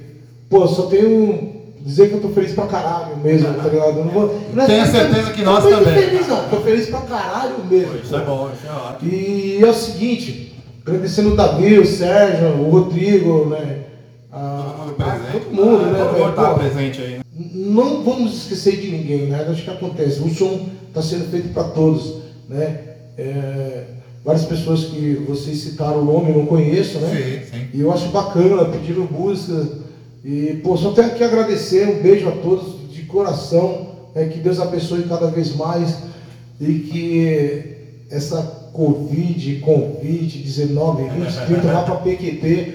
pô, só tenho dizer que eu tô feliz pra caralho mesmo, tá ligado? Eu não vou, não Tenha tô- certeza que nós também. feliz, não. Tô feliz pra caralho mesmo. Isso é bom, isso é ótimo. E é o seguinte, agradecendo o Davi, o Sérgio, o Rodrigo, né? a- Todo mundo a- presente. todo mundo, né, botar Pô, presente aí. né? não vamos esquecer de ninguém, né? Acho que acontece. O som está sendo feito para todos, né? É, várias pessoas que vocês citaram o nome, eu não conheço, né? Sim, sim. E eu acho bacana, pedindo música. E, pô, só tenho que agradecer, um beijo a todos de coração, né? que Deus abençoe cada vez mais e que essa Covid, convite, 19, 20, 30, vá para PQT,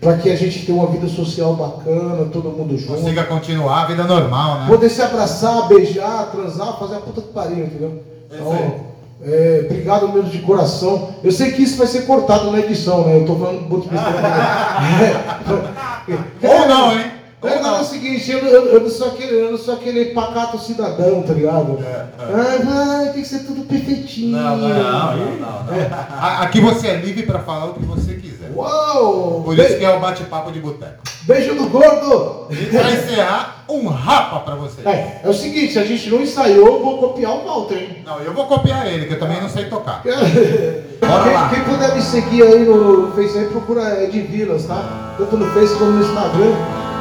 para que a gente tenha uma vida social bacana, todo mundo junto. Consiga continuar a vida normal, né? Poder se abraçar, beijar, transar, fazer a puta que pariu, entendeu? Então, é, obrigado mesmo de coração. Eu sei que isso vai ser cortado na edição, né? Eu tô falando de besteira. É. Ou não, hein? O Ou negócio é o não. seguinte, eu, eu, eu não sou aquele, eu não sou aquele pacato cidadão, tá ligado? Ai, vai, tem que ser tudo perfeitinho. Não, não, não, não, não. A- Aqui você é livre para falar o que você quiser. Uau! Por isso Be- que é o bate-papo de boteco. Beijo do gordo! E para encerrar, um rapa para você. É, é o seguinte, se a gente não ensaiou, eu vou copiar o Walter, hein? Não, eu vou copiar ele, que eu também não sei tocar. Bora. Quem, quem puder me seguir aí no Face aí, procura Ed Vilas, tá? Tanto no Face como no Instagram,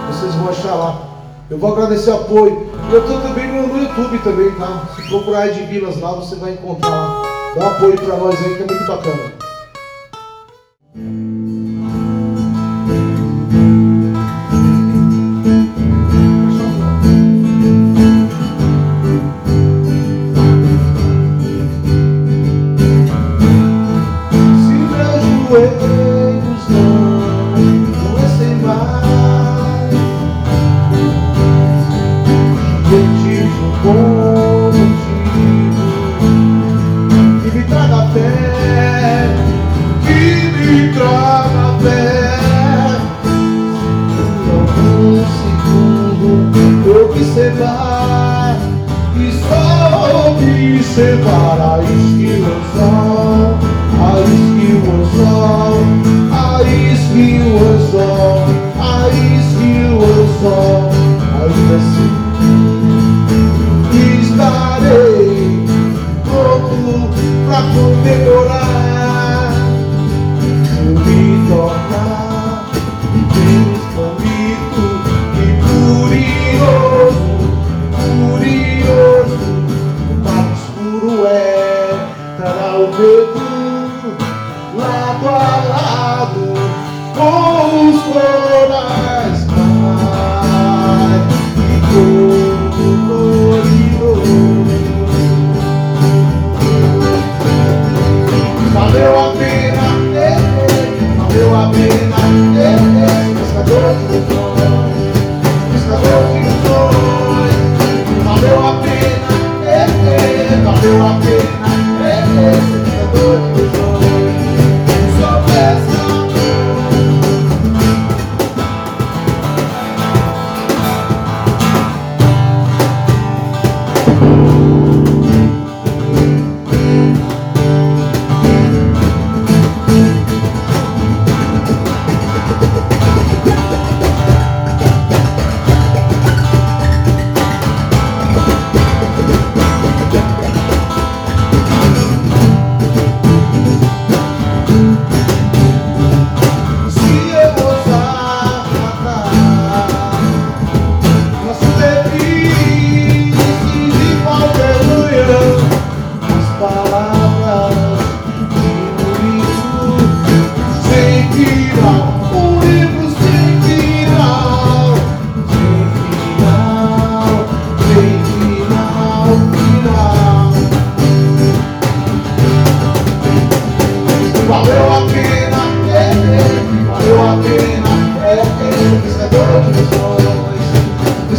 vocês vão achar lá. Eu vou agradecer o apoio. Eu tô também no, no YouTube também, tá? Se procurar Ed Vilas lá, você vai encontrar lá. Dá um apoio pra nós aí, que é muito bacana. 世から一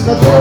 Pensador